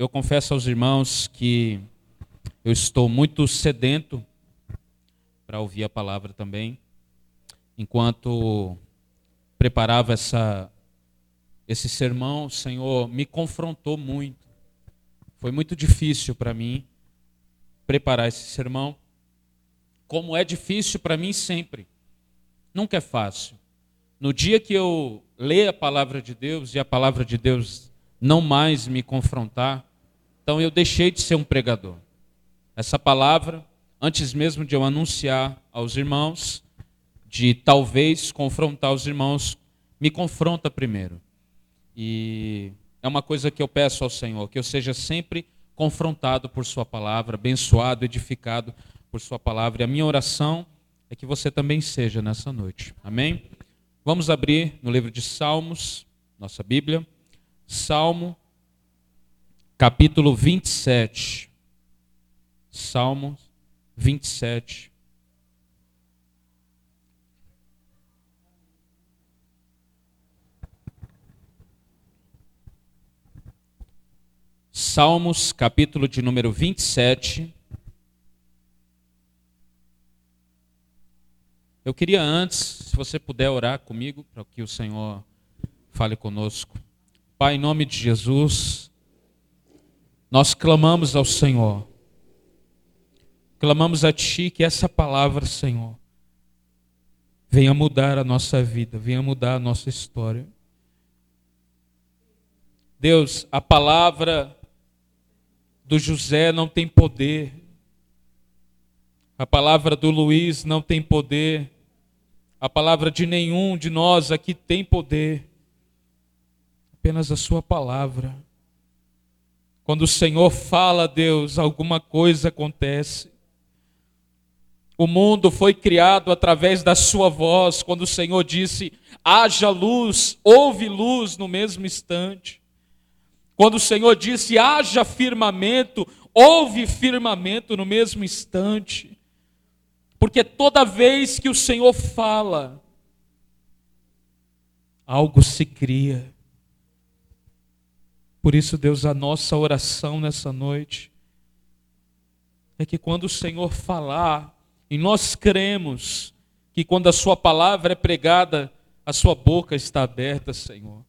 eu confesso aos irmãos que eu estou muito sedento para ouvir a palavra também. Enquanto preparava essa, esse sermão, o Senhor me confrontou muito. Foi muito difícil para mim preparar esse sermão, como é difícil para mim sempre. Nunca é fácil. No dia que eu ler a palavra de Deus e a palavra de Deus não mais me confrontar, então eu deixei de ser um pregador. Essa palavra, antes mesmo de eu anunciar aos irmãos, de talvez confrontar os irmãos, me confronta primeiro. E é uma coisa que eu peço ao Senhor, que eu seja sempre confrontado por Sua palavra, abençoado, edificado por Sua palavra. E a minha oração é que você também seja nessa noite. Amém? Vamos abrir no livro de Salmos, nossa Bíblia. Salmo, capítulo 27. Salmo 27. Salmos, capítulo de número 27. Eu queria antes, se você puder orar comigo, para que o Senhor fale conosco. Pai, em nome de Jesus, nós clamamos ao Senhor. Clamamos a Ti que essa palavra, Senhor, venha mudar a nossa vida, venha mudar a nossa história. Deus, a palavra do José não tem poder, a palavra do Luiz não tem poder, a palavra de nenhum de nós aqui tem poder, apenas a Sua palavra. Quando o Senhor fala, Deus, alguma coisa acontece. O mundo foi criado através da Sua voz, quando o Senhor disse: haja luz, houve luz no mesmo instante. Quando o Senhor disse: haja firmamento, houve firmamento no mesmo instante. Porque toda vez que o Senhor fala, algo se cria. Por isso, Deus, a nossa oração nessa noite é que quando o Senhor falar, e nós cremos que quando a Sua palavra é pregada, a Sua boca está aberta, Senhor.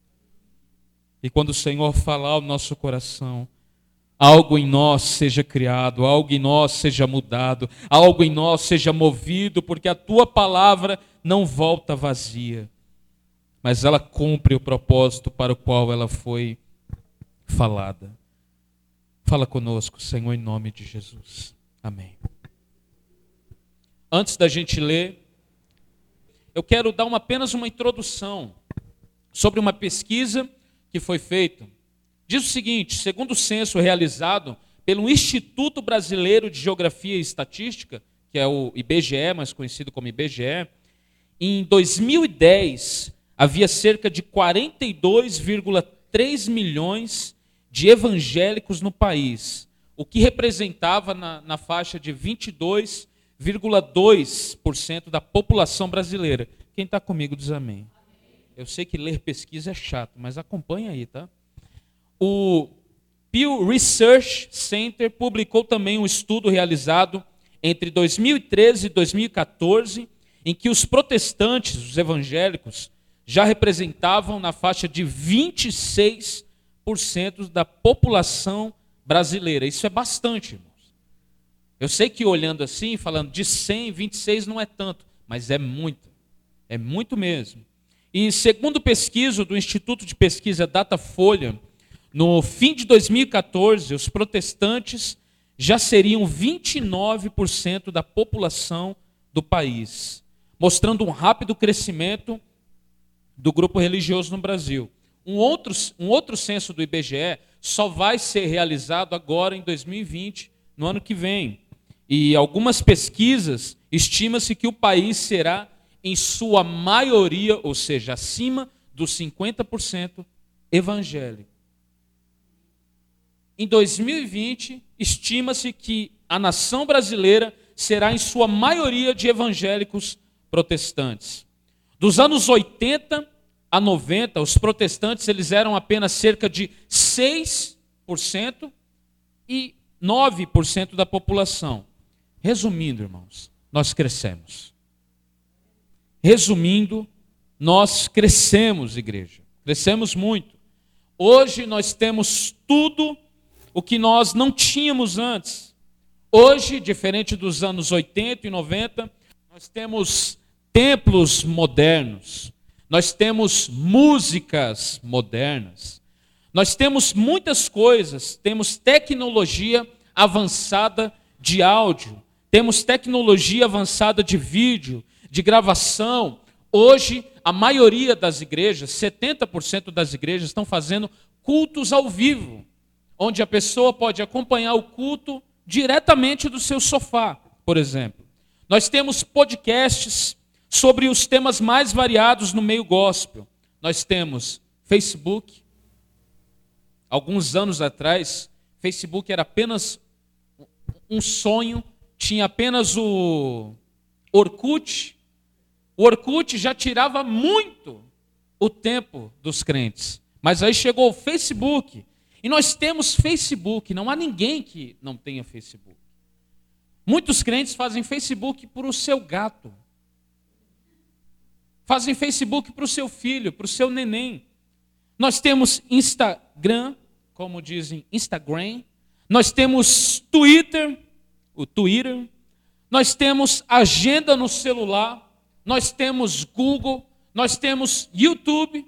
E quando o Senhor falar ao nosso coração, algo em nós seja criado, algo em nós seja mudado, algo em nós seja movido, porque a tua palavra não volta vazia, mas ela cumpre o propósito para o qual ela foi falada. Fala conosco, Senhor, em nome de Jesus. Amém. Antes da gente ler, eu quero dar uma, apenas uma introdução sobre uma pesquisa que foi feita Diz o seguinte: segundo o censo realizado pelo Instituto Brasileiro de Geografia e Estatística, que é o IBGE, mais conhecido como IBGE, em 2010 havia cerca de 42,3 milhões de evangélicos no país, o que representava na, na faixa de 22,2% da população brasileira. Quem está comigo diz amém. Eu sei que ler pesquisa é chato, mas acompanha aí, tá? O Pew Research Center publicou também um estudo realizado entre 2013 e 2014, em que os protestantes, os evangélicos, já representavam na faixa de 26% da população brasileira. Isso é bastante, irmãos. Eu sei que olhando assim, falando de 100, 26 não é tanto, mas é muito. É muito mesmo. E segundo pesquisa do Instituto de Pesquisa Datafolha, no fim de 2014, os protestantes já seriam 29% da população do país, mostrando um rápido crescimento do grupo religioso no Brasil. Um outro, um outro censo do IBGE só vai ser realizado agora em 2020, no ano que vem. E algumas pesquisas estima-se que o país será, em sua maioria, ou seja, acima dos 50%, evangélico. Em 2020, estima-se que a nação brasileira será, em sua maioria, de evangélicos protestantes. Dos anos 80 a 90, os protestantes eles eram apenas cerca de 6% 9% da população. Resumindo, irmãos, nós crescemos. Resumindo, nós crescemos, igreja. Crescemos muito. Hoje nós temos tudo o que nós não tínhamos antes. Hoje, diferente dos anos 80 e 90, nós temos templos modernos, nós temos músicas modernas, nós temos muitas coisas, temos tecnologia avançada de áudio, temos tecnologia avançada de vídeo, de gravação. Hoje, a maioria das igrejas, 70% das igrejas, estão fazendo cultos ao vivo, onde a pessoa pode acompanhar o culto diretamente do seu sofá, por exemplo. Nós temos podcasts sobre os temas mais variados no meio gospel. Nós temos Facebook. Alguns anos atrás, Facebook era apenas um sonho, tinha apenas o Orkut. O Orkut já tirava muito o tempo dos crentes. Mas aí chegou o Facebook. E nós temos Facebook, não há ninguém que não tenha Facebook. Muitos crentes fazem Facebook para o seu gato. Fazem Facebook para o seu filho, para o seu neném. Nós temos Instagram, como dizem Instagram. Nós temos Twitter, o Twitter. Nós temos agenda no celular. Nós temos Google. Nós temos YouTube.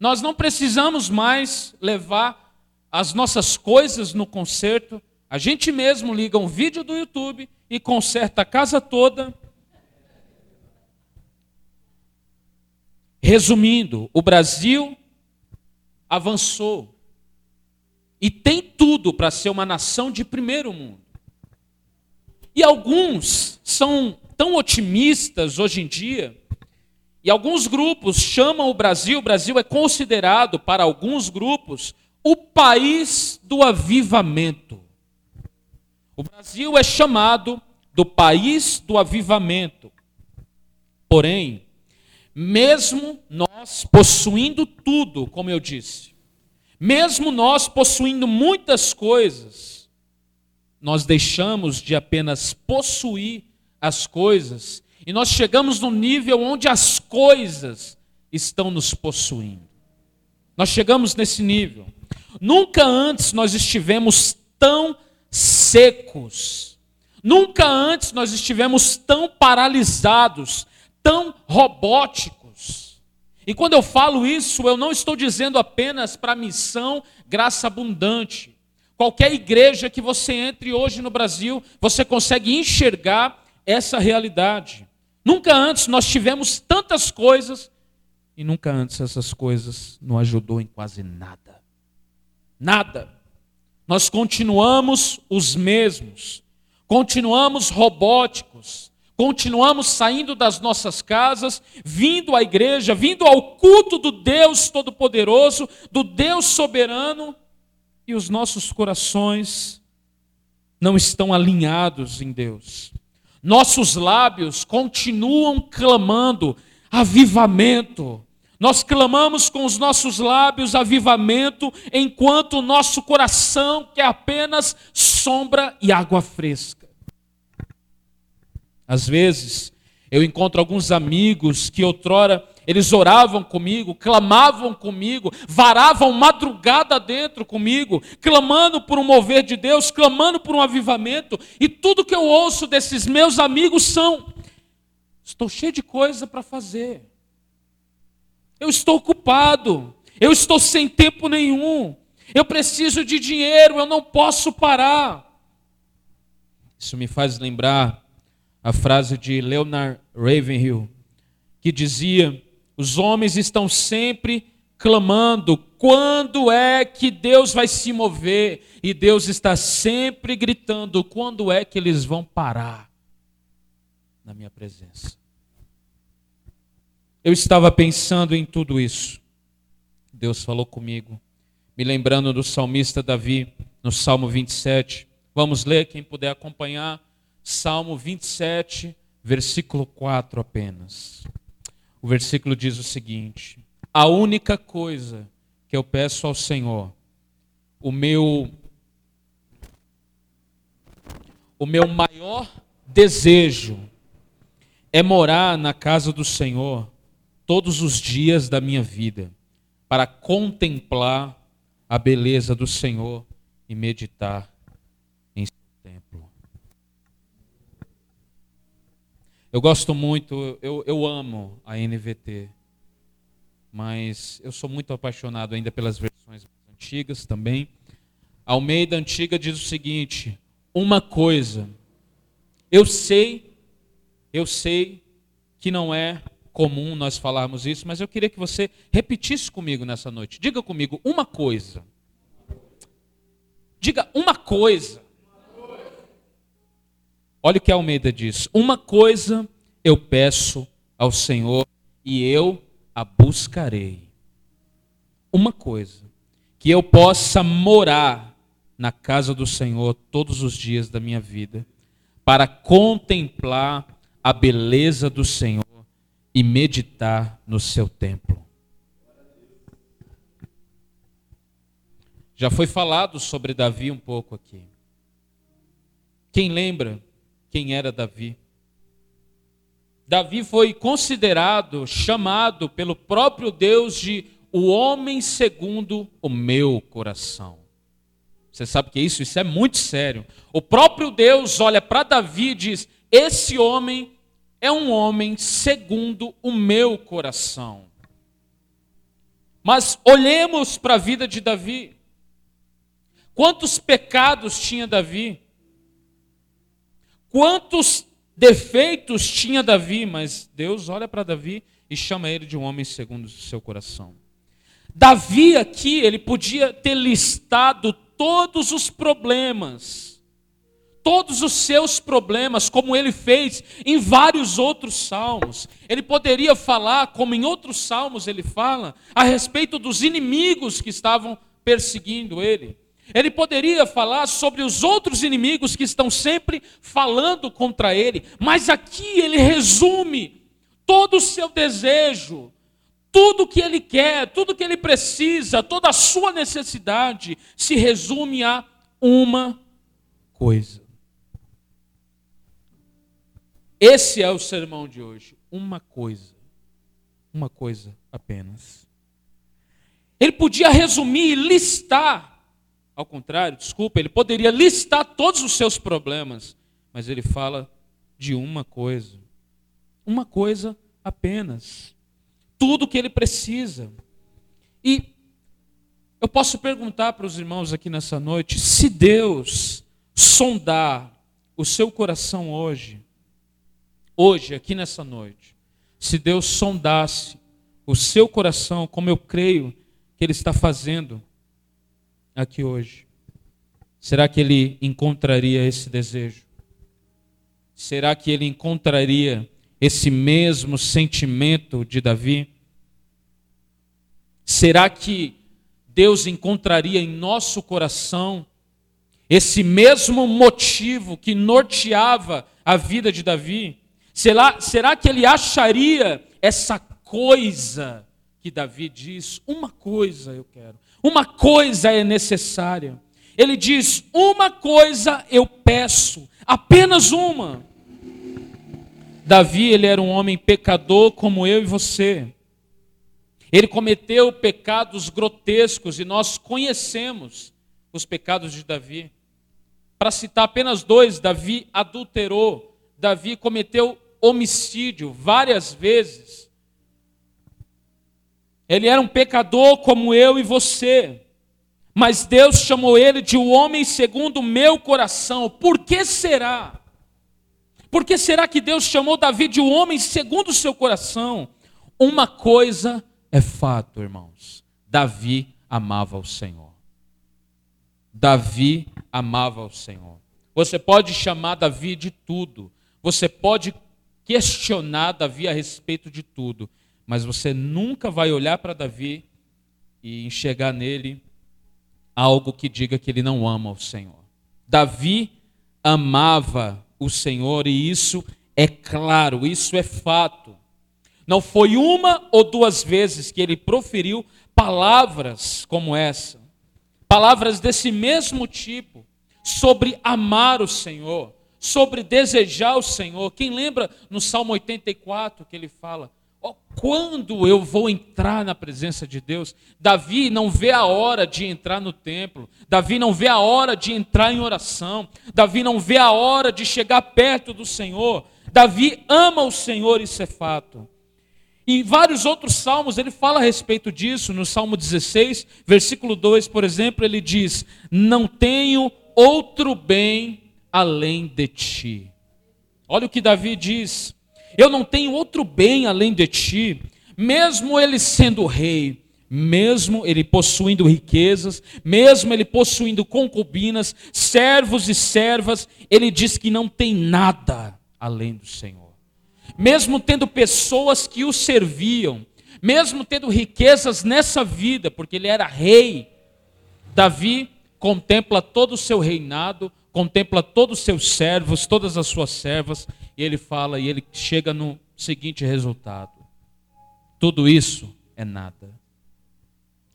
Nós não precisamos mais levar as nossas coisas no concerto. A gente mesmo liga um vídeo do YouTube e conserta a casa toda Resumindo, o Brasil avançou e tem tudo para ser uma nação de primeiro mundo. E alguns são tão otimistas hoje em dia, e alguns grupos chamam o Brasil, o Brasil é considerado para alguns grupos o país do avivamento. O Brasil é chamado do país do avivamento. Porém, mesmo nós possuindo tudo, como eu disse, mesmo nós possuindo muitas coisas, nós deixamos de apenas possuir as coisas e nós chegamos no nível onde as coisas estão nos possuindo. Nós chegamos nesse nível. Nunca antes nós estivemos tão secos. Nunca antes nós estivemos tão paralisados, tão robóticos. E quando eu falo isso, eu não estou dizendo apenas para a missão graça abundante. Qualquer igreja que você entre hoje no Brasil, você consegue enxergar essa realidade. Nunca antes nós tivemos tantas coisas e nunca antes essas coisas não ajudou em quase nada. Nada. Nós continuamos os mesmos. Continuamos robóticos Continuamos saindo das nossas casas, vindo à igreja, vindo ao culto do Deus Todo-Poderoso, do Deus Soberano, e os nossos corações não estão alinhados em Deus. Nossos lábios continuam clamando avivamento. Nós clamamos com os nossos lábios avivamento, enquanto o nosso coração quer apenas sombra e água fresca. Às vezes, eu encontro alguns amigos que outrora eles oravam comigo, clamavam comigo, varavam madrugada dentro comigo, clamando por um mover de Deus, clamando por um avivamento, e tudo que eu ouço desses meus amigos são: estou cheio de coisa para fazer, eu estou ocupado, eu estou sem tempo nenhum, eu preciso de dinheiro, eu não posso parar. Isso me faz lembrar a frase de Leonard Ravenhill, que dizia: os homens estão sempre clamando quando é que Deus vai se mover, e Deus está sempre gritando quando é que eles vão parar na minha presença. Eu estava pensando em tudo isso. Deus falou comigo, me lembrando do salmista Davi, no Salmo 27. Vamos ler, quem puder acompanhar. Salmo 27, versículo 4 apenas. O versículo diz o seguinte: A única coisa que eu peço ao Senhor, o meu o meu maior desejo é morar na casa do Senhor todos os dias da minha vida, para contemplar a beleza do Senhor e meditar em seu templo. Eu gosto muito, eu, eu amo a NVT, mas eu sou muito apaixonado ainda pelas versões antigas também. A Almeida Antiga diz o seguinte: uma coisa, eu sei, eu sei que não é comum nós falarmos isso, mas eu queria que você repetisse comigo nessa noite. Diga comigo uma coisa. Diga uma coisa. Olha o que Almeida diz: Uma coisa eu peço ao Senhor e eu a buscarei. Uma coisa, que eu possa morar na casa do Senhor todos os dias da minha vida, para contemplar a beleza do Senhor e meditar no seu templo. Já foi falado sobre Davi um pouco aqui. Quem lembra quem era Davi? Davi foi considerado, chamado pelo próprio Deus de o homem segundo o meu coração. Você sabe que isso? Isso é muito sério. O próprio Deus olha para Davi e diz: Esse homem é um homem segundo o meu coração. Mas olhemos para a vida de Davi. Quantos pecados tinha Davi? Quantos defeitos tinha Davi? Mas Deus olha para Davi e chama ele de um homem segundo o seu coração. Davi aqui, ele podia ter listado todos os problemas todos os seus problemas, como ele fez em vários outros salmos. Ele poderia falar, como em outros salmos ele fala, a respeito dos inimigos que estavam perseguindo ele. Ele poderia falar sobre os outros inimigos que estão sempre falando contra ele, mas aqui ele resume todo o seu desejo, tudo que ele quer, tudo que ele precisa, toda a sua necessidade se resume a uma coisa. Esse é o sermão de hoje. Uma coisa. Uma coisa apenas. Ele podia resumir e listar, ao contrário, desculpa, ele poderia listar todos os seus problemas, mas ele fala de uma coisa. Uma coisa apenas. Tudo que ele precisa. E eu posso perguntar para os irmãos aqui nessa noite: se Deus sondar o seu coração hoje, hoje, aqui nessa noite, se Deus sondasse o seu coração, como eu creio que Ele está fazendo aqui hoje, será que Ele encontraria esse desejo? Será que Ele encontraria esse mesmo sentimento de Davi? Será que Deus encontraria em nosso coração esse mesmo motivo que norteava a vida de Davi? Será, será que ele acharia essa coisa que Davi diz? Uma coisa eu quero, uma coisa é necessária. Ele diz: Uma coisa eu peço, apenas uma. Davi, ele era um homem pecador como eu e você. Ele cometeu pecados grotescos e nós conhecemos os pecados de Davi. Para citar apenas dois, Davi adulterou, Davi cometeu homicídio várias vezes. Ele era um pecador como eu e você. Mas Deus chamou ele de um homem segundo o meu coração. Por que será? Por que será que Deus chamou Davi de um homem segundo o seu coração? Uma coisa é fato, irmãos. Davi amava o Senhor. Davi amava o Senhor. Você pode chamar Davi de tudo. Você pode questionar Davi a respeito de tudo, mas você nunca vai olhar para Davi e enxergar nele algo que diga que ele não ama o Senhor. Davi amava o Senhor e isso é claro, isso é fato. Não foi uma ou duas vezes que ele proferiu palavras como essa, palavras desse mesmo tipo, sobre amar o Senhor, sobre desejar o Senhor. Quem lembra no Salmo 84 que ele fala: quando eu vou entrar na presença de Deus? Davi não vê a hora de entrar no templo, Davi não vê a hora de entrar em oração, Davi não vê a hora de chegar perto do Senhor. Davi ama o Senhor, isso é fato. Em vários outros salmos ele fala a respeito disso. No Salmo 16, versículo 2, por exemplo, ele diz: Não tenho outro bem além de ti. Olha o que Davi diz: Eu não tenho outro bem além de ti, mesmo ele sendo rei, mesmo ele possuindo riquezas, mesmo ele possuindo concubinas, servos e servas, ele diz que não tem nada além do Senhor. Mesmo tendo pessoas que o serviam, mesmo tendo riquezas nessa vida, porque ele era rei, Davi contempla todo o seu reinado contempla todos os seus servos, todas as suas servas, e ele fala, e ele chega no seguinte resultado: tudo isso é nada.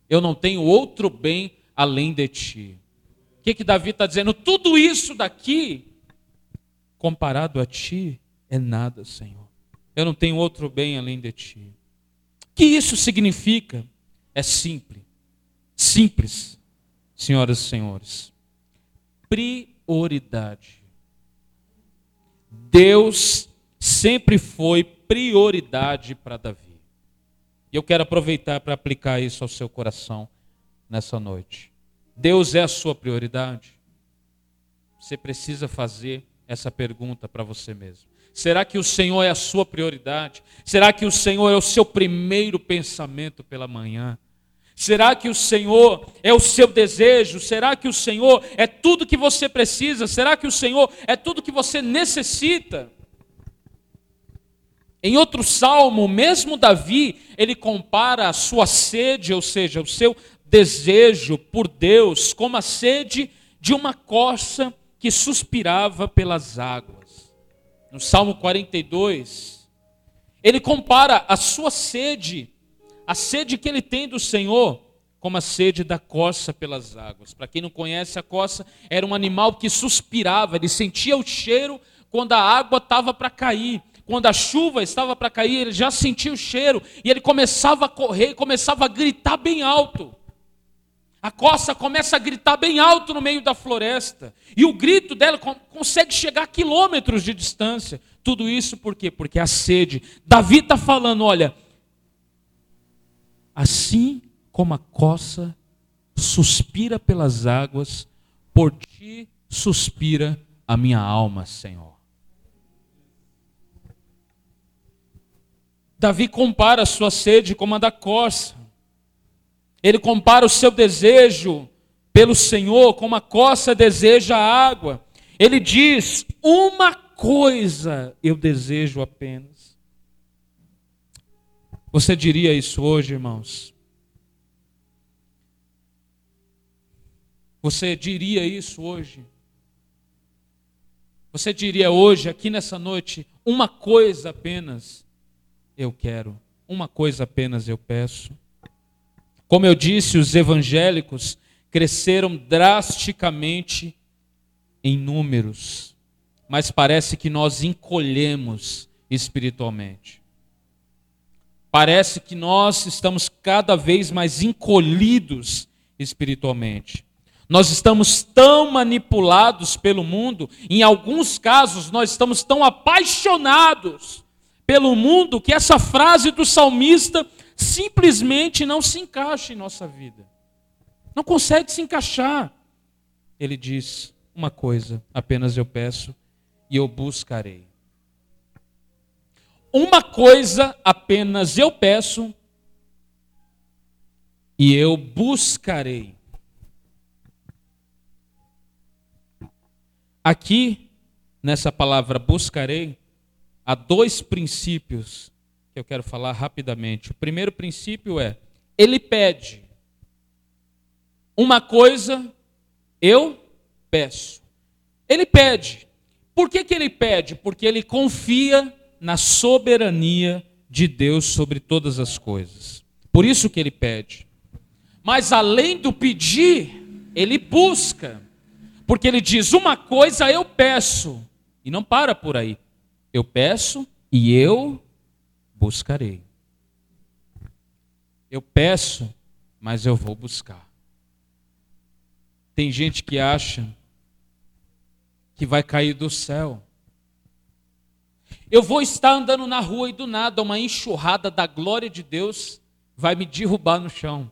Eu não tenho outro bem além de ti. O que, que Davi está dizendo? Tudo isso daqui, comparado a ti, é nada, Senhor. Eu não tenho outro bem além de ti. O que isso significa? É simples. Simples, senhoras e senhores. Pri prioridade. Deus sempre foi prioridade para Davi. E eu quero aproveitar para aplicar isso ao seu coração nessa noite. Deus é a sua prioridade? Você precisa fazer essa pergunta para você mesmo. Será que o Senhor é a sua prioridade? Será que o Senhor é o seu primeiro pensamento pela manhã? Será que o Senhor é o seu desejo? Será que o Senhor é tudo que você precisa? Será que o Senhor é tudo que você necessita? Em outro salmo, mesmo Davi, ele compara a sua sede, ou seja, o seu desejo por Deus, como a sede de uma corça que suspirava pelas águas. No Salmo 42, ele compara a sua sede a sede que ele tem do Senhor, como a sede da coça pelas águas. Para quem não conhece, a coça era um animal que suspirava, ele sentia o cheiro quando a água estava para cair. Quando a chuva estava para cair, ele já sentia o cheiro e ele começava a correr, começava a gritar bem alto. A coça começa a gritar bem alto no meio da floresta. E o grito dela consegue chegar a quilômetros de distância. Tudo isso por quê? Porque a sede. Davi está falando: olha, Assim como a coça suspira pelas águas, por ti suspira a minha alma, Senhor. Davi compara a sua sede como a da coça. Ele compara o seu desejo pelo Senhor como a coça deseja a água. Ele diz: Uma coisa eu desejo apenas você diria isso hoje, irmãos? Você diria isso hoje? Você diria hoje, aqui nessa noite, uma coisa apenas eu quero, uma coisa apenas eu peço. Como eu disse, os evangélicos cresceram drasticamente em números, mas parece que nós encolhemos espiritualmente. Parece que nós estamos cada vez mais encolhidos espiritualmente. Nós estamos tão manipulados pelo mundo, em alguns casos nós estamos tão apaixonados pelo mundo que essa frase do salmista simplesmente não se encaixa em nossa vida. Não consegue se encaixar. Ele diz: Uma coisa apenas eu peço e eu buscarei uma coisa apenas eu peço e eu buscarei. Aqui, nessa palavra buscarei, há dois princípios que eu quero falar rapidamente. O primeiro princípio é: ele pede. Uma coisa eu peço. Ele pede. Por que, que ele pede? Porque ele confia na soberania de Deus sobre todas as coisas. Por isso que ele pede. Mas além do pedir, ele busca. Porque ele diz: Uma coisa eu peço, E não para por aí. Eu peço e eu buscarei. Eu peço, mas eu vou buscar. Tem gente que acha que vai cair do céu. Eu vou estar andando na rua e do nada uma enxurrada da glória de Deus vai me derrubar no chão.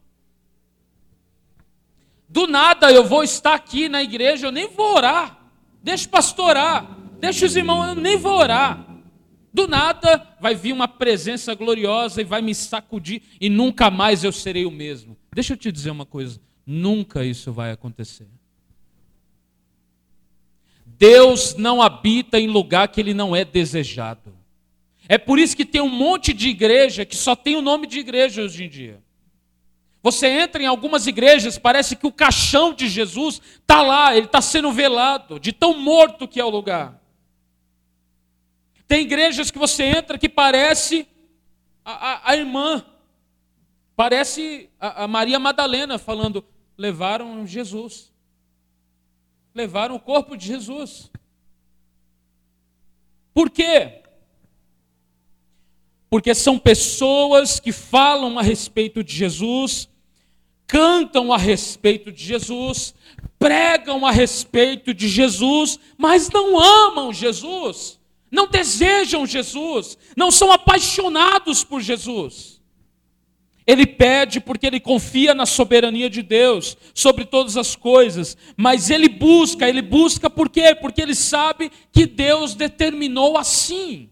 Do nada eu vou estar aqui na igreja, eu nem vou orar. Deixa o pastor orar. Deixa os irmãos, eu nem vou orar. Do nada vai vir uma presença gloriosa e vai me sacudir e nunca mais eu serei o mesmo. Deixa eu te dizer uma coisa: nunca isso vai acontecer. Deus não habita em lugar que ele não é desejado. É por isso que tem um monte de igreja que só tem o nome de igreja hoje em dia. Você entra em algumas igrejas, parece que o caixão de Jesus está lá, ele está sendo velado, de tão morto que é o lugar. Tem igrejas que você entra que parece a, a, a irmã, parece a, a Maria Madalena falando: levaram Jesus levaram o corpo de Jesus. Por quê? Porque são pessoas que falam a respeito de Jesus, cantam a respeito de Jesus, pregam a respeito de Jesus, mas não amam Jesus, não desejam Jesus, não são apaixonados por Jesus. Ele pede porque ele confia na soberania de Deus sobre todas as coisas, mas ele busca, ele busca por quê? Porque ele sabe que Deus determinou assim.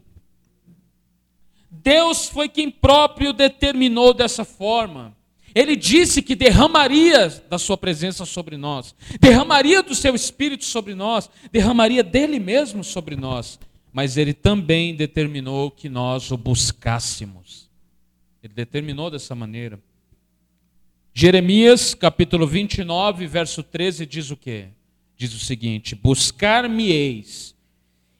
Deus foi quem próprio determinou dessa forma. Ele disse que derramaria da sua presença sobre nós, derramaria do seu espírito sobre nós, derramaria dele mesmo sobre nós, mas ele também determinou que nós o buscássemos. Ele determinou dessa maneira. Jeremias, capítulo 29, verso 13, diz o quê? Diz o seguinte: Buscar-me-eis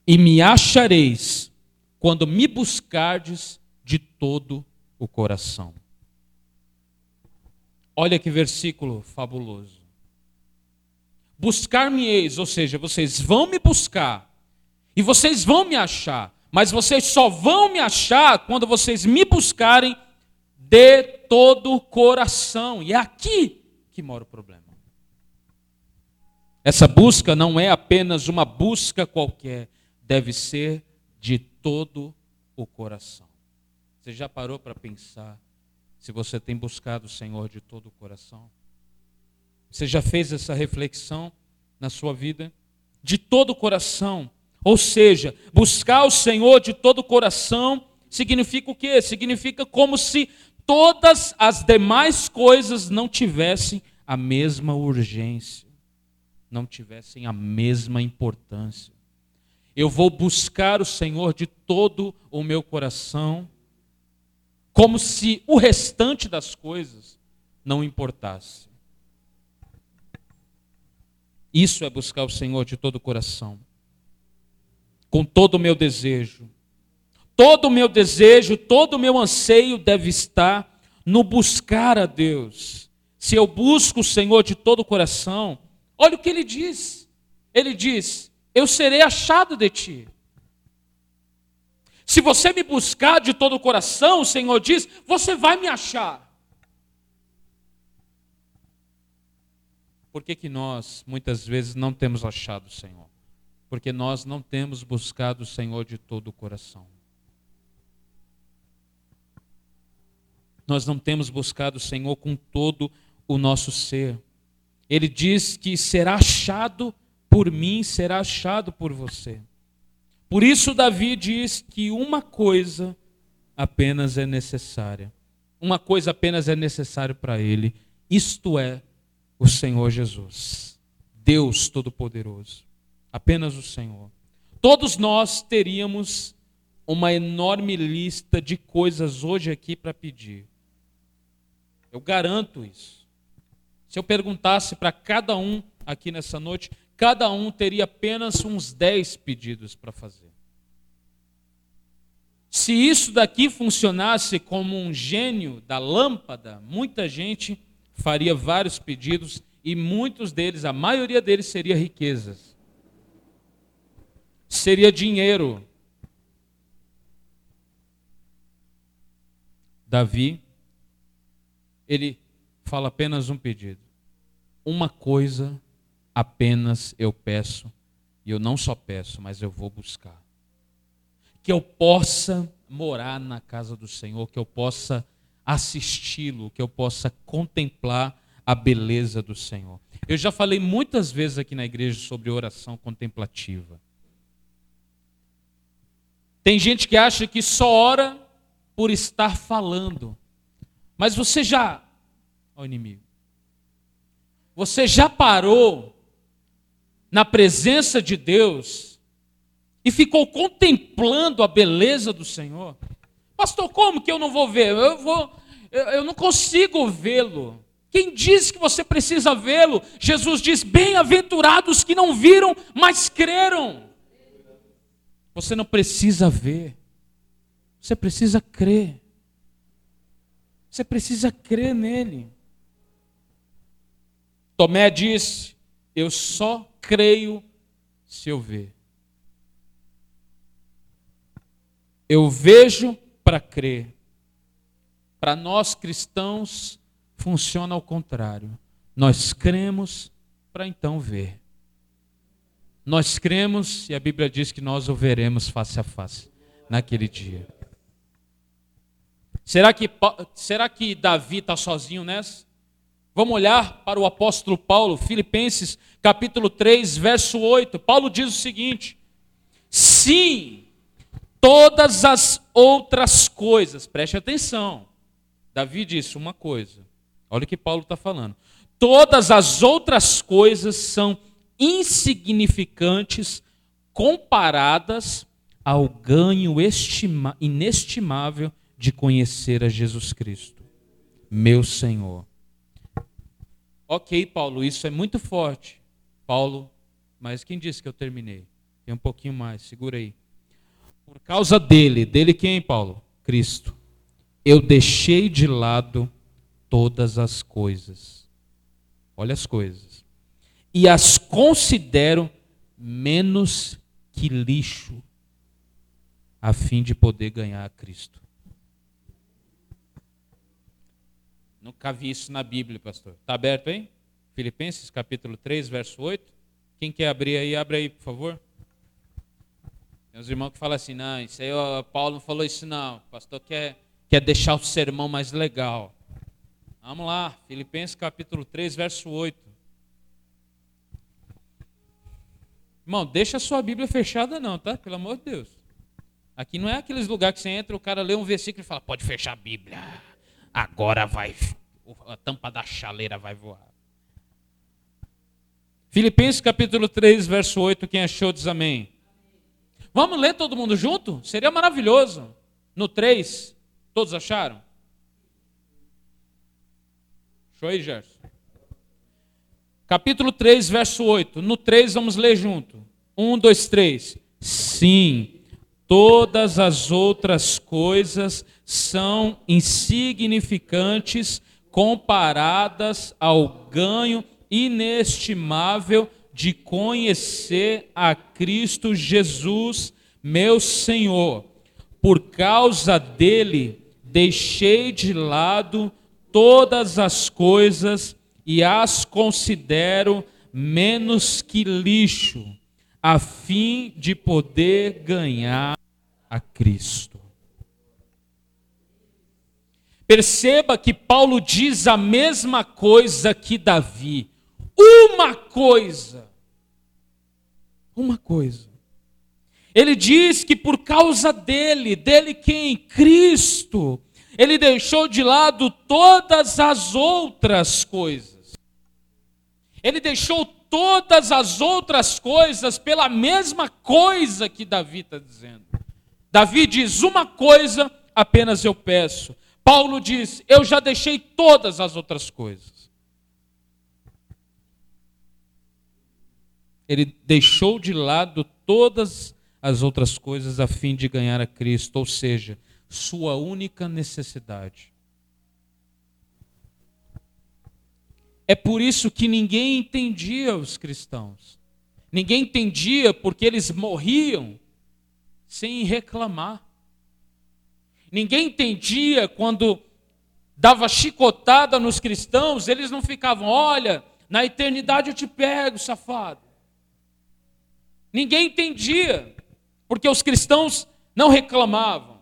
e me achareis quando me buscardes de todo o coração. Olha que versículo fabuloso. Buscar-me-eis, ou seja, vocês vão me buscar e vocês vão me achar, mas vocês só vão me achar quando vocês me buscarem de todo o coração. E é aqui que mora o problema. Essa busca não é apenas uma busca qualquer, deve ser de todo o coração. Você já parou para pensar se você tem buscado o Senhor de todo o coração? Você já fez essa reflexão na sua vida? De todo o coração. Ou seja, buscar o Senhor de todo o coração significa o quê? Significa como se todas as demais coisas não tivessem a mesma urgência, não tivessem a mesma importância. Eu vou buscar o Senhor de todo o meu coração, como se o restante das coisas não importasse. Isso é buscar o Senhor de todo o coração, com todo o meu desejo, Todo o meu desejo, todo o meu anseio deve estar no buscar a Deus. Se eu busco o Senhor de todo o coração, olha o que ele diz. Ele diz: Eu serei achado de ti. Se você me buscar de todo o coração, o Senhor diz: Você vai me achar. Por que, que nós, muitas vezes, não temos achado o Senhor? Porque nós não temos buscado o Senhor de todo o coração. Nós não temos buscado o Senhor com todo o nosso ser. Ele diz que será achado por mim, será achado por você. Por isso, Davi diz que uma coisa apenas é necessária. Uma coisa apenas é necessária para ele, isto é, o Senhor Jesus, Deus Todo-Poderoso. Apenas o Senhor. Todos nós teríamos uma enorme lista de coisas hoje aqui para pedir. Eu garanto isso. Se eu perguntasse para cada um aqui nessa noite, cada um teria apenas uns 10 pedidos para fazer. Se isso daqui funcionasse como um gênio da lâmpada, muita gente faria vários pedidos e muitos deles, a maioria deles, seria riquezas. seria dinheiro. Davi, ele fala apenas um pedido. Uma coisa apenas eu peço, e eu não só peço, mas eu vou buscar. Que eu possa morar na casa do Senhor, que eu possa assisti-lo, que eu possa contemplar a beleza do Senhor. Eu já falei muitas vezes aqui na igreja sobre oração contemplativa. Tem gente que acha que só ora por estar falando. Mas você já, ó oh, inimigo, você já parou na presença de Deus e ficou contemplando a beleza do Senhor? Pastor, como que eu não vou ver? Eu vou, eu, eu não consigo vê-lo. Quem diz que você precisa vê-lo? Jesus diz: Bem-aventurados que não viram, mas creram. Você não precisa ver, você precisa crer. Você precisa crer nele. Tomé disse: Eu só creio se eu ver. Eu vejo para crer. Para nós cristãos, funciona ao contrário. Nós cremos para então ver. Nós cremos e a Bíblia diz que nós o veremos face a face naquele dia. Será que, será que Davi está sozinho nessa? Vamos olhar para o apóstolo Paulo, Filipenses capítulo 3, verso 8. Paulo diz o seguinte: Sim, todas as outras coisas, preste atenção. Davi disse uma coisa, olha o que Paulo está falando. Todas as outras coisas são insignificantes comparadas ao ganho inestimável de conhecer a Jesus Cristo, meu Senhor. Ok, Paulo, isso é muito forte. Paulo, mas quem disse que eu terminei? Tem um pouquinho mais, segura aí. Por causa dele, dele quem, Paulo? Cristo. Eu deixei de lado todas as coisas. Olha as coisas e as considero menos que lixo, a fim de poder ganhar a Cristo. Nunca vi isso na Bíblia, pastor. Está aberto aí? Filipenses capítulo 3, verso 8. Quem quer abrir aí, abre aí, por favor. Tem uns irmãos que falam assim, não, isso aí, ó, Paulo não falou isso não. O pastor quer, quer deixar o sermão mais legal. Vamos lá, Filipenses capítulo 3, verso 8. Irmão, deixa a sua Bíblia fechada não, tá? Pelo amor de Deus. Aqui não é aqueles lugares que você entra, o cara lê um versículo e fala, pode fechar a Bíblia. Agora vai, a tampa da chaleira vai voar. Filipenses capítulo 3, verso 8, quem achou diz amém. Vamos ler todo mundo junto? Seria maravilhoso. No 3, todos acharam? Show aí, Gerson. Capítulo 3, verso 8. No 3 vamos ler junto. 1, 2, 3. Sim, todas as outras coisas são insignificantes comparadas ao ganho inestimável de conhecer a Cristo Jesus, meu Senhor. Por causa dele, deixei de lado todas as coisas e as considero menos que lixo, a fim de poder ganhar a Cristo. Perceba que Paulo diz a mesma coisa que Davi. Uma coisa. Uma coisa. Ele diz que por causa dele, dele quem? Cristo, ele deixou de lado todas as outras coisas. Ele deixou todas as outras coisas pela mesma coisa que Davi está dizendo. Davi diz: Uma coisa apenas eu peço. Paulo diz: Eu já deixei todas as outras coisas. Ele deixou de lado todas as outras coisas a fim de ganhar a Cristo, ou seja, sua única necessidade. É por isso que ninguém entendia os cristãos. Ninguém entendia porque eles morriam sem reclamar. Ninguém entendia quando dava chicotada nos cristãos, eles não ficavam, olha, na eternidade eu te pego, safado. Ninguém entendia, porque os cristãos não reclamavam.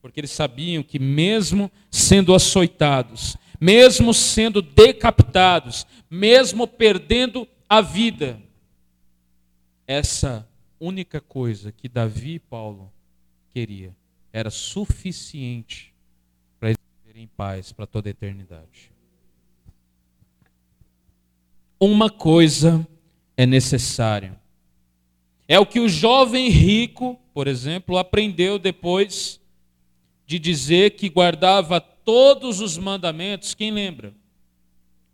Porque eles sabiam que, mesmo sendo açoitados, mesmo sendo decapitados, mesmo perdendo a vida, essa única coisa que Davi e Paulo queria era suficiente para eles viverem em paz para toda a eternidade. Uma coisa é necessária. É o que o jovem rico, por exemplo, aprendeu depois de dizer que guardava todos os mandamentos. Quem lembra?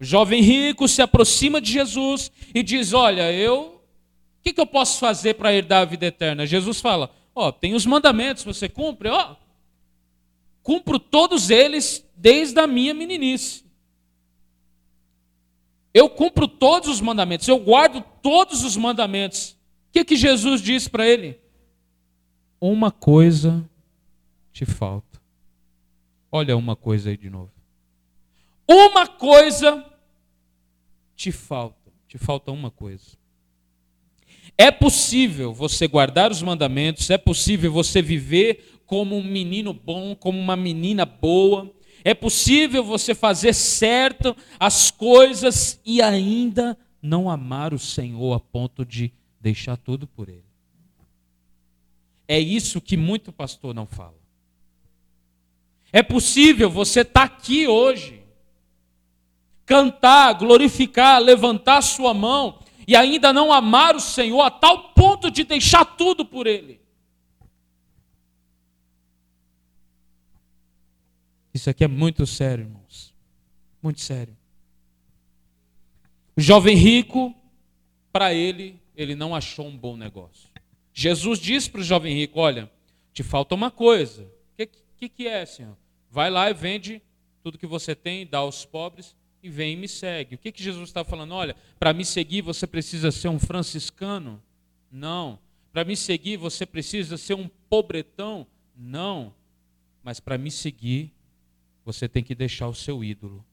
O jovem rico se aproxima de Jesus e diz: Olha, eu. O que, que eu posso fazer para herdar a vida eterna? Jesus fala: Ó, tem os mandamentos, você cumpre? Ó, cumpro todos eles desde a minha meninice. Eu cumpro todos os mandamentos, eu guardo todos os mandamentos. O que, que Jesus disse para ele? Uma coisa te falta. Olha uma coisa aí de novo. Uma coisa te falta. Te falta uma coisa. É possível você guardar os mandamentos, é possível você viver como um menino bom, como uma menina boa, é possível você fazer certo as coisas e ainda não amar o Senhor a ponto de deixar tudo por Ele. É isso que muito pastor não fala. É possível você estar tá aqui hoje, cantar, glorificar, levantar sua mão e ainda não amar o Senhor a tal ponto de deixar tudo por Ele. Isso aqui é muito sério, irmãos. Muito sério. O jovem rico, para ele, ele não achou um bom negócio. Jesus disse para o jovem rico: Olha, te falta uma coisa. O que, que, que é, Senhor? Vai lá e vende tudo que você tem, dá aos pobres e vem e me segue. O que, que Jesus está falando? Olha, para me seguir você precisa ser um franciscano? Não. Para me seguir você precisa ser um pobretão? Não. Mas para me seguir você tem que deixar o seu ídolo.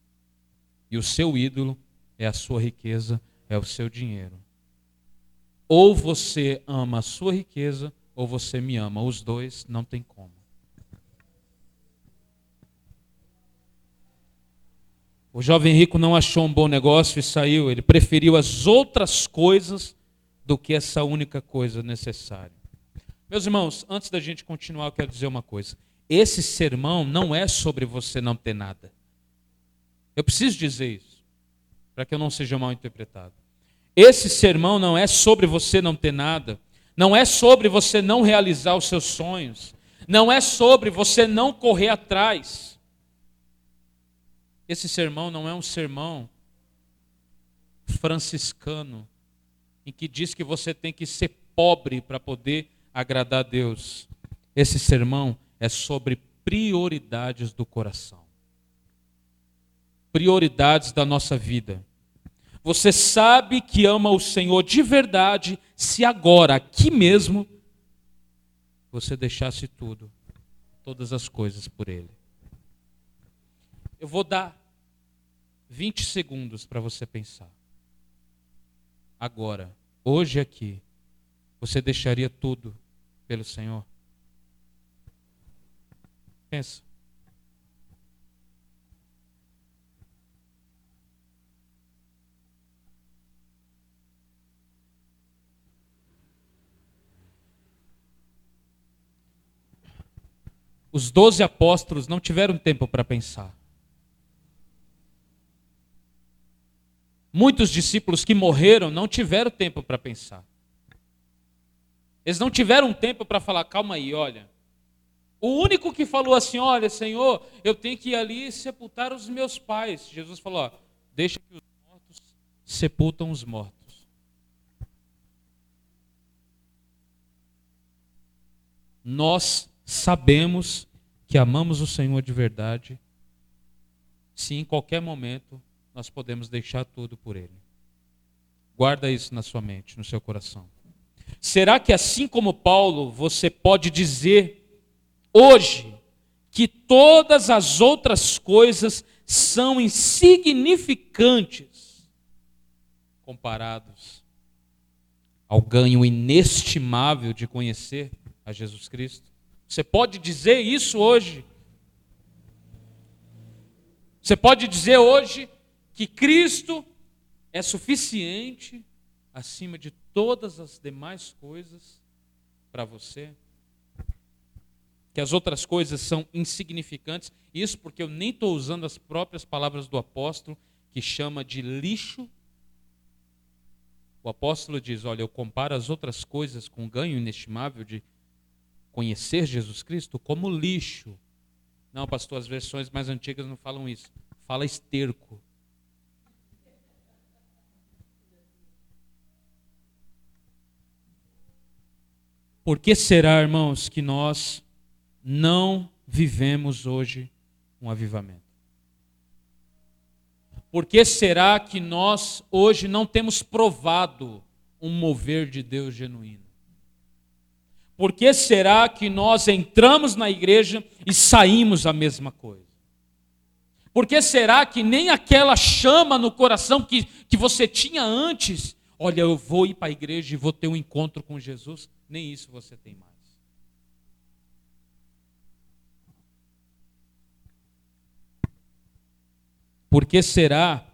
E o seu ídolo é a sua riqueza, é o seu dinheiro. Ou você ama a sua riqueza, ou você me ama. Os dois não tem como. O jovem rico não achou um bom negócio e saiu. Ele preferiu as outras coisas do que essa única coisa necessária. Meus irmãos, antes da gente continuar, eu quero dizer uma coisa. Esse sermão não é sobre você não ter nada. Eu preciso dizer isso, para que eu não seja mal interpretado. Esse sermão não é sobre você não ter nada, não é sobre você não realizar os seus sonhos, não é sobre você não correr atrás. Esse sermão não é um sermão franciscano, em que diz que você tem que ser pobre para poder agradar a Deus. Esse sermão é sobre prioridades do coração. Prioridades da nossa vida. Você sabe que ama o Senhor de verdade se agora, aqui mesmo, você deixasse tudo, todas as coisas por Ele. Eu vou dar 20 segundos para você pensar. Agora, hoje aqui, você deixaria tudo pelo Senhor? Pensa. Os doze apóstolos não tiveram tempo para pensar. Muitos discípulos que morreram não tiveram tempo para pensar. Eles não tiveram tempo para falar, calma aí, olha. O único que falou assim, olha, Senhor, eu tenho que ir ali sepultar os meus pais. Jesus falou, ó, deixa que os mortos sepultam os mortos. Nós sabemos que amamos o Senhor de verdade, se em qualquer momento nós podemos deixar tudo por Ele. Guarda isso na sua mente, no seu coração. Será que assim como Paulo, você pode dizer hoje que todas as outras coisas são insignificantes comparados ao ganho inestimável de conhecer a Jesus Cristo? Você pode dizer isso hoje? Você pode dizer hoje que Cristo é suficiente acima de todas as demais coisas para você? Que as outras coisas são insignificantes? Isso porque eu nem estou usando as próprias palavras do apóstolo, que chama de lixo. O apóstolo diz: Olha, eu comparo as outras coisas com o ganho inestimável de conhecer Jesus Cristo como lixo. Não, pastor, as versões mais antigas não falam isso. Fala esterco. Por que será, irmãos, que nós não vivemos hoje um avivamento? Por que será que nós hoje não temos provado um mover de Deus genuíno? Por que será que nós entramos na igreja e saímos a mesma coisa? Por que será que nem aquela chama no coração que, que você tinha antes, olha, eu vou ir para a igreja e vou ter um encontro com Jesus, nem isso você tem mais. Por que será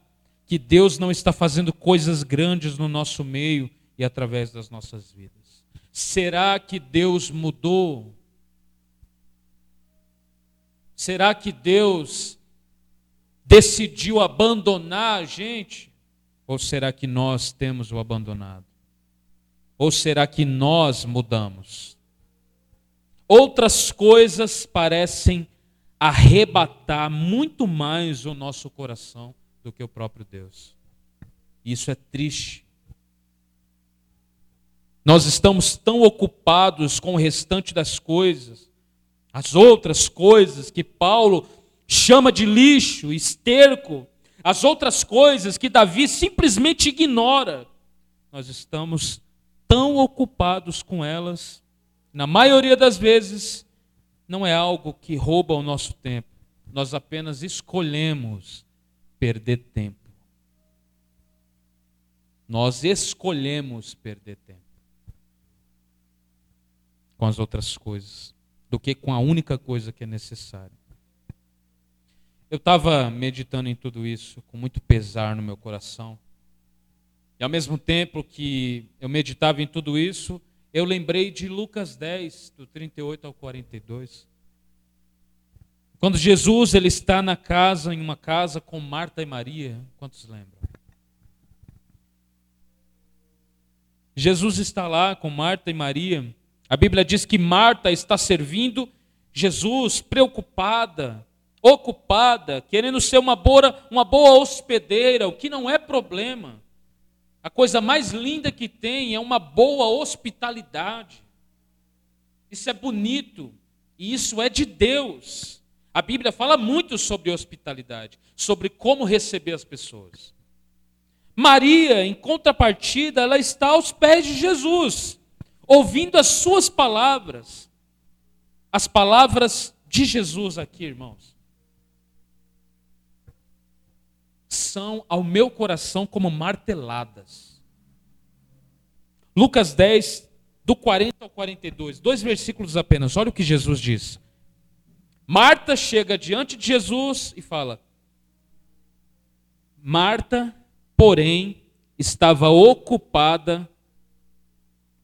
que Deus não está fazendo coisas grandes no nosso meio e através das nossas vidas? Será que Deus mudou? Será que Deus decidiu abandonar a gente? Ou será que nós temos o abandonado? Ou será que nós mudamos? Outras coisas parecem arrebatar muito mais o nosso coração do que o próprio Deus. Isso é triste. Nós estamos tão ocupados com o restante das coisas, as outras coisas que Paulo chama de lixo, esterco, as outras coisas que Davi simplesmente ignora. Nós estamos tão ocupados com elas, na maioria das vezes, não é algo que rouba o nosso tempo. Nós apenas escolhemos perder tempo. Nós escolhemos perder tempo com as outras coisas do que com a única coisa que é necessária. Eu estava meditando em tudo isso com muito pesar no meu coração. E ao mesmo tempo que eu meditava em tudo isso, eu lembrei de Lucas 10, do 38 ao 42. Quando Jesus ele está na casa, em uma casa com Marta e Maria, quantos lembram? Jesus está lá com Marta e Maria. A Bíblia diz que Marta está servindo Jesus, preocupada, ocupada, querendo ser uma boa, uma boa hospedeira, o que não é problema. A coisa mais linda que tem é uma boa hospitalidade. Isso é bonito e isso é de Deus. A Bíblia fala muito sobre hospitalidade, sobre como receber as pessoas. Maria, em contrapartida, ela está aos pés de Jesus, ouvindo as suas palavras. As palavras de Jesus aqui, irmãos. São ao meu coração como marteladas. Lucas 10, do 40 ao 42, dois versículos apenas, olha o que Jesus diz. Marta chega diante de Jesus e fala: Marta, porém, estava ocupada.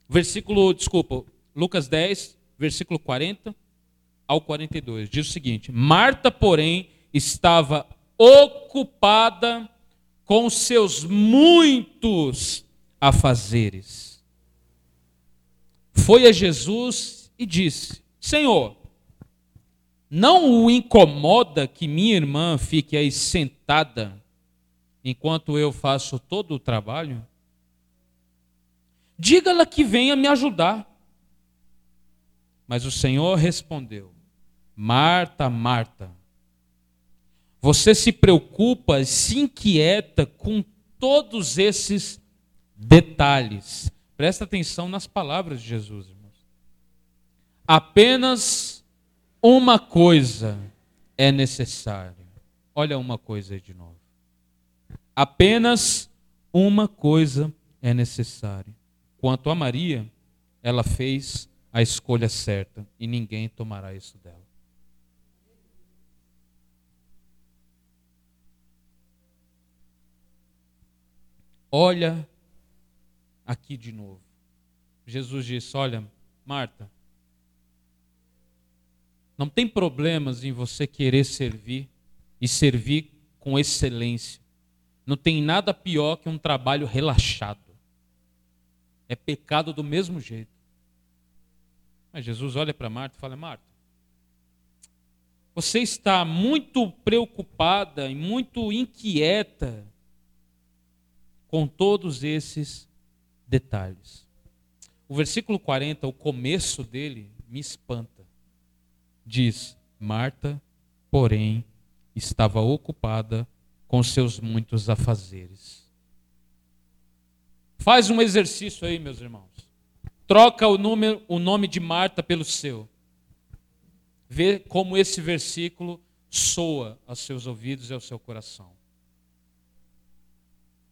Versículo, desculpa, Lucas 10, versículo 40 ao 42. Diz o seguinte: Marta, porém, estava ocupada com seus muitos afazeres. Foi a Jesus e disse: Senhor, não o incomoda que minha irmã fique aí sentada enquanto eu faço todo o trabalho? Diga-lhe que venha me ajudar. Mas o Senhor respondeu: Marta, Marta, você se preocupa, se inquieta com todos esses detalhes. Presta atenção nas palavras de Jesus, irmãos. Apenas uma coisa é necessária. Olha uma coisa aí de novo. Apenas uma coisa é necessária. Quanto a Maria, ela fez a escolha certa e ninguém tomará isso dela. Olha aqui de novo. Jesus disse: Olha, Marta, não tem problemas em você querer servir e servir com excelência. Não tem nada pior que um trabalho relaxado. É pecado do mesmo jeito. Mas Jesus olha para Marta e fala: Marta, você está muito preocupada e muito inquieta com todos esses detalhes. O versículo 40, o começo dele, me espanta. Diz: Marta, porém, estava ocupada com seus muitos afazeres. Faz um exercício aí, meus irmãos. Troca o, número, o nome de Marta pelo seu. Vê como esse versículo soa aos seus ouvidos e ao seu coração.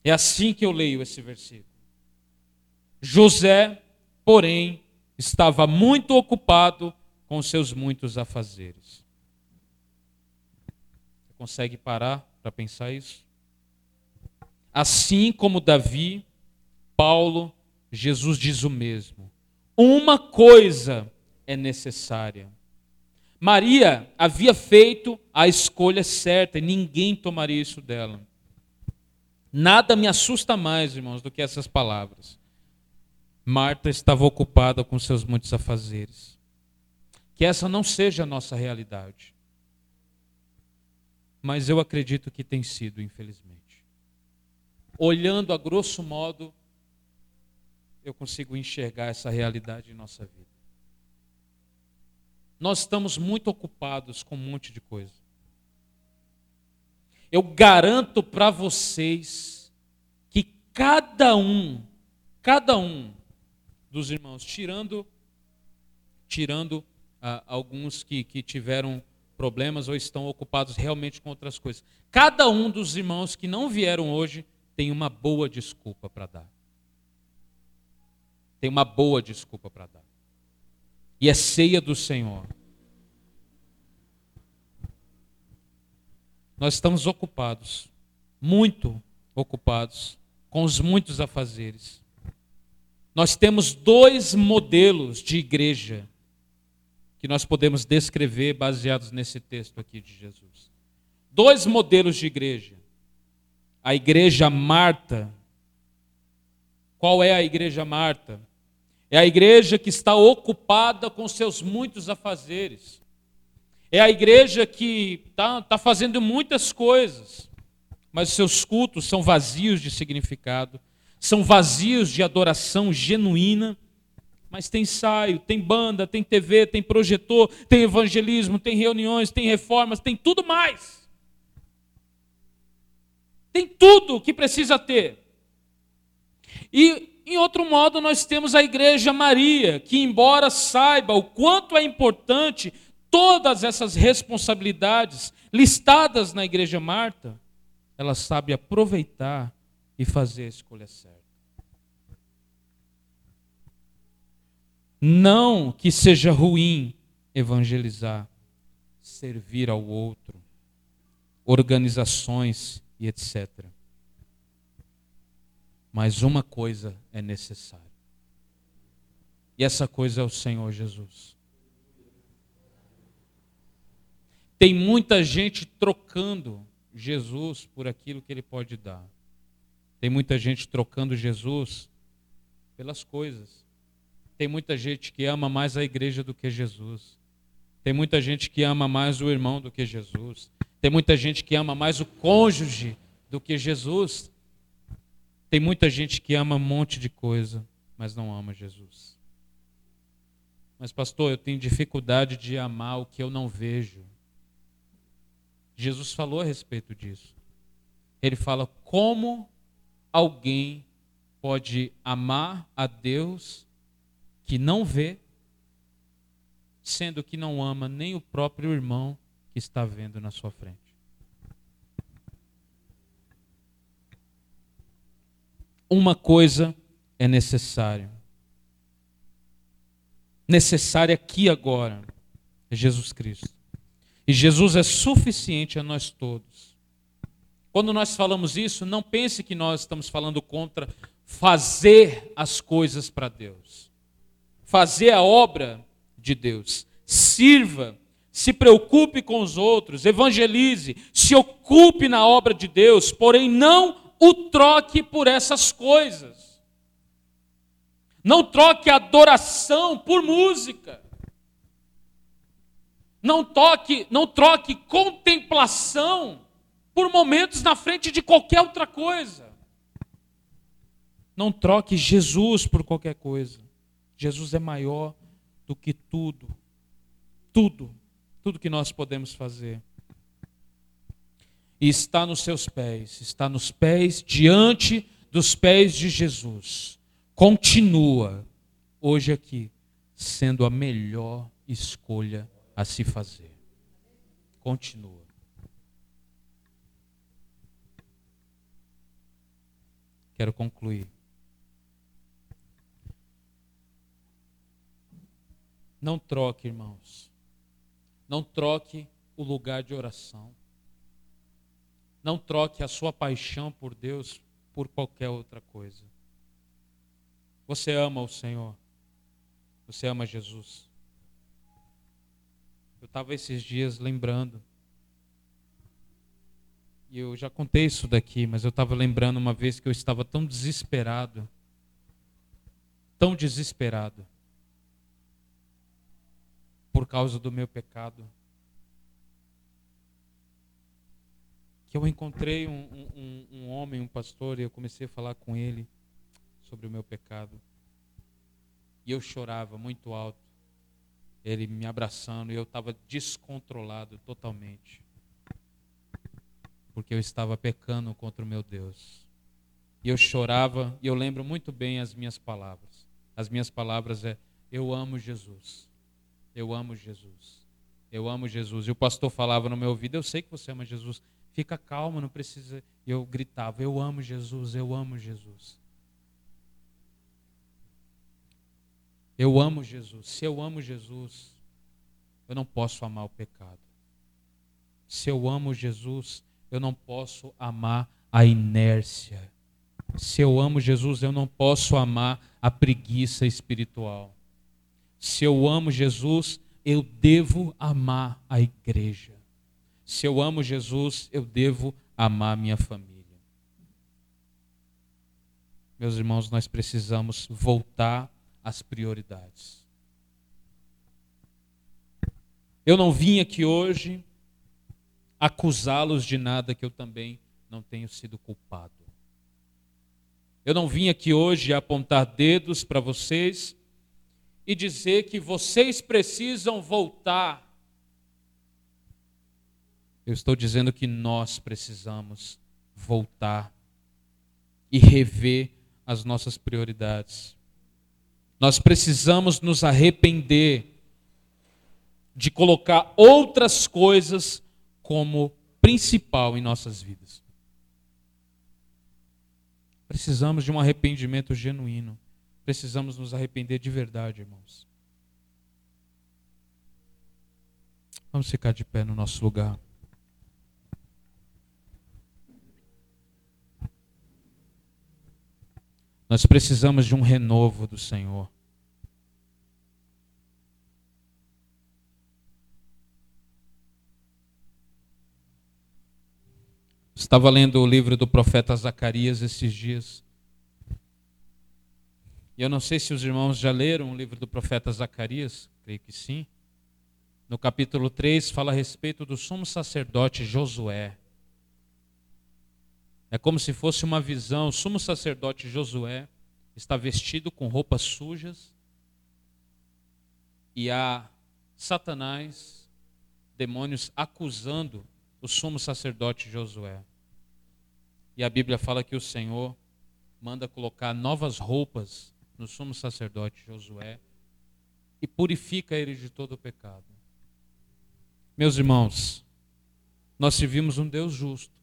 É assim que eu leio esse versículo. José, porém, estava muito ocupado com seus muitos afazeres. Você consegue parar para pensar isso? Assim como Davi, Paulo, Jesus diz o mesmo. Uma coisa é necessária. Maria havia feito a escolha certa e ninguém tomaria isso dela. Nada me assusta mais, irmãos, do que essas palavras. Marta estava ocupada com seus muitos afazeres. Que essa não seja a nossa realidade. Mas eu acredito que tem sido, infelizmente. Olhando a grosso modo, eu consigo enxergar essa realidade em nossa vida. Nós estamos muito ocupados com um monte de coisa. Eu garanto para vocês que cada um, cada um dos irmãos, tirando, tirando ah, alguns que, que tiveram problemas ou estão ocupados realmente com outras coisas, cada um dos irmãos que não vieram hoje tem uma boa desculpa para dar. Tem uma boa desculpa para dar. E é ceia do Senhor. Nós estamos ocupados, muito ocupados, com os muitos afazeres. Nós temos dois modelos de igreja que nós podemos descrever baseados nesse texto aqui de Jesus. Dois modelos de igreja. A igreja Marta. Qual é a igreja Marta? É a igreja que está ocupada com seus muitos afazeres. É a igreja que está tá fazendo muitas coisas, mas seus cultos são vazios de significado, são vazios de adoração genuína. Mas tem ensaio, tem banda, tem TV, tem projetor, tem evangelismo, tem reuniões, tem reformas, tem tudo mais. Tem tudo que precisa ter. E, em outro modo, nós temos a Igreja Maria, que, embora saiba o quanto é importante todas essas responsabilidades listadas na igreja Marta, ela sabe aproveitar e fazer a escolha certa. Não que seja ruim evangelizar, servir ao outro, organizações e etc. Mas uma coisa é necessária. E essa coisa é o Senhor Jesus. Tem muita gente trocando Jesus por aquilo que ele pode dar. Tem muita gente trocando Jesus pelas coisas. Tem muita gente que ama mais a igreja do que Jesus. Tem muita gente que ama mais o irmão do que Jesus. Tem muita gente que ama mais o cônjuge do que Jesus. Tem muita gente que ama um monte de coisa, mas não ama Jesus. Mas, pastor, eu tenho dificuldade de amar o que eu não vejo. Jesus falou a respeito disso. Ele fala como alguém pode amar a Deus que não vê, sendo que não ama nem o próprio irmão que está vendo na sua frente? Uma coisa é necessária. Necessária aqui agora é Jesus Cristo. E Jesus é suficiente a nós todos. Quando nós falamos isso, não pense que nós estamos falando contra fazer as coisas para Deus. Fazer a obra de Deus. Sirva, se preocupe com os outros, evangelize, se ocupe na obra de Deus, porém não o troque por essas coisas. Não troque adoração por música. Não toque, não troque contemplação por momentos na frente de qualquer outra coisa. Não troque Jesus por qualquer coisa. Jesus é maior do que tudo. Tudo. Tudo que nós podemos fazer. E está nos seus pés, está nos pés, diante dos pés de Jesus. Continua, hoje aqui, sendo a melhor escolha a se fazer. Continua. Quero concluir. Não troque, irmãos. Não troque o lugar de oração. Não troque a sua paixão por Deus por qualquer outra coisa. Você ama o Senhor. Você ama Jesus. Eu estava esses dias lembrando. E eu já contei isso daqui, mas eu estava lembrando uma vez que eu estava tão desesperado. Tão desesperado. Por causa do meu pecado. Que eu encontrei um, um, um homem, um pastor, e eu comecei a falar com ele sobre o meu pecado. E eu chorava muito alto. Ele me abraçando e eu estava descontrolado totalmente porque eu estava pecando contra o meu Deus. E eu chorava, e eu lembro muito bem as minhas palavras. As minhas palavras é: Eu amo Jesus. Eu amo Jesus. Eu amo Jesus. E o pastor falava no meu ouvido: Eu sei que você ama Jesus. Fica calmo, não precisa. E eu gritava: Eu amo Jesus, eu amo Jesus. Eu amo Jesus. Se eu amo Jesus, eu não posso amar o pecado. Se eu amo Jesus, eu não posso amar a inércia. Se eu amo Jesus, eu não posso amar a preguiça espiritual. Se eu amo Jesus, eu devo amar a igreja. Se eu amo Jesus, eu devo amar minha família. Meus irmãos, nós precisamos voltar às prioridades. Eu não vim aqui hoje acusá-los de nada que eu também não tenho sido culpado. Eu não vim aqui hoje apontar dedos para vocês e dizer que vocês precisam voltar. Eu estou dizendo que nós precisamos voltar e rever as nossas prioridades. Nós precisamos nos arrepender de colocar outras coisas como principal em nossas vidas. Precisamos de um arrependimento genuíno. Precisamos nos arrepender de verdade, irmãos. Vamos ficar de pé no nosso lugar. Nós precisamos de um renovo do Senhor. Estava lendo o livro do profeta Zacarias esses dias. E eu não sei se os irmãos já leram o livro do profeta Zacarias, creio que sim. No capítulo 3 fala a respeito do sumo sacerdote Josué. É como se fosse uma visão. O sumo sacerdote Josué está vestido com roupas sujas e há Satanás, demônios acusando o sumo sacerdote Josué. E a Bíblia fala que o Senhor manda colocar novas roupas no sumo sacerdote Josué e purifica ele de todo o pecado. Meus irmãos, nós servimos um Deus justo,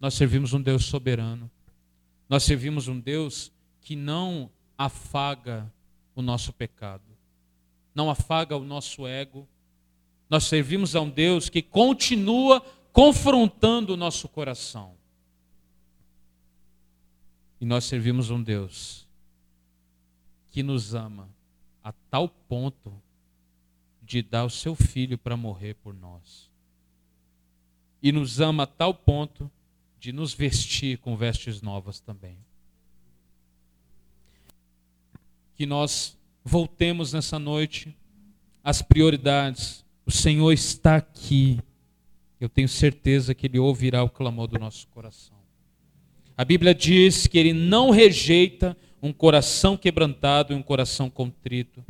nós servimos um Deus soberano, nós servimos um Deus que não afaga o nosso pecado, não afaga o nosso ego. Nós servimos a um Deus que continua confrontando o nosso coração. E nós servimos um Deus que nos ama a tal ponto de dar o seu filho para morrer por nós. E nos ama a tal ponto de nos vestir com vestes novas também. Que nós voltemos nessa noite às prioridades. O Senhor está aqui. Eu tenho certeza que Ele ouvirá o clamor do nosso coração. A Bíblia diz que Ele não rejeita um coração quebrantado e um coração contrito.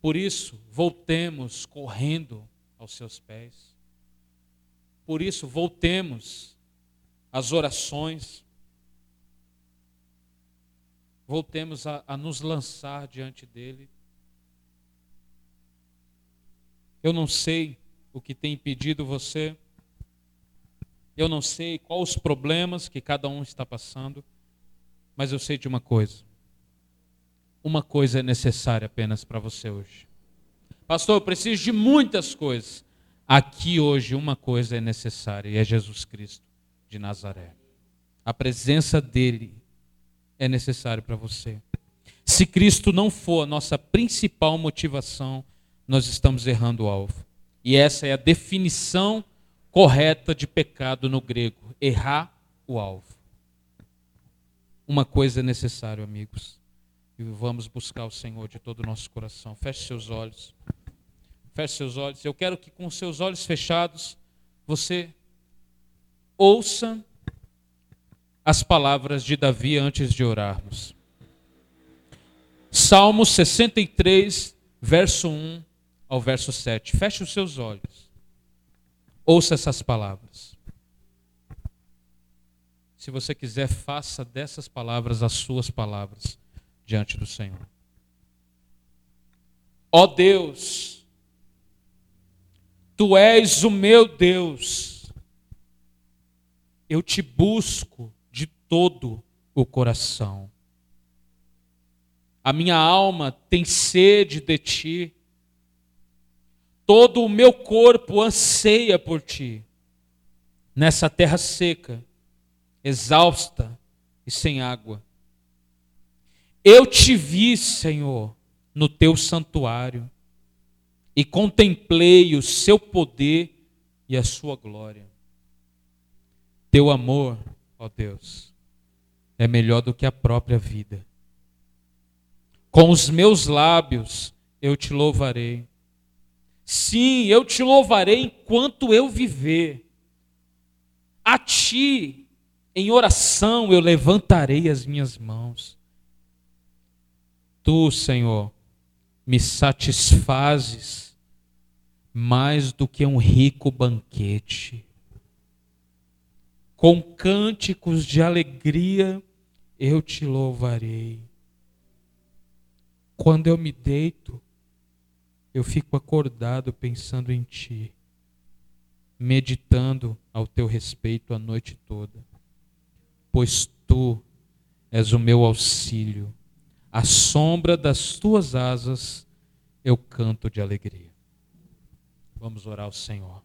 Por isso, voltemos correndo aos seus pés. Por isso, voltemos às orações. Voltemos a, a nos lançar diante dele. Eu não sei o que tem impedido você. Eu não sei quais os problemas que cada um está passando. Mas eu sei de uma coisa. Uma coisa é necessária apenas para você hoje. Pastor, eu preciso de muitas coisas. Aqui hoje uma coisa é necessária e é Jesus Cristo de Nazaré. A presença dele é necessária para você. Se Cristo não for a nossa principal motivação, nós estamos errando o alvo. E essa é a definição correta de pecado no grego: errar o alvo. Uma coisa é necessário, amigos. E vamos buscar o Senhor de todo o nosso coração. Feche seus olhos. Feche seus olhos. Eu quero que com seus olhos fechados você ouça as palavras de Davi antes de orarmos. Salmo 63, verso 1 ao verso 7. Feche os seus olhos. Ouça essas palavras. Se você quiser, faça dessas palavras as suas palavras diante do Senhor. Ó Deus, Tu és o meu Deus, eu te busco de todo o coração. A minha alma tem sede de ti, todo o meu corpo anseia por ti, nessa terra seca exausta e sem água. Eu te vi, Senhor, no teu santuário e contemplei o seu poder e a sua glória. Teu amor, ó Deus, é melhor do que a própria vida. Com os meus lábios eu te louvarei. Sim, eu te louvarei enquanto eu viver. A ti em oração eu levantarei as minhas mãos. Tu, Senhor, me satisfazes mais do que um rico banquete. Com cânticos de alegria eu te louvarei. Quando eu me deito, eu fico acordado pensando em ti, meditando ao teu respeito a noite toda pois tu és o meu auxílio. À sombra das tuas asas eu canto de alegria. Vamos orar ao Senhor.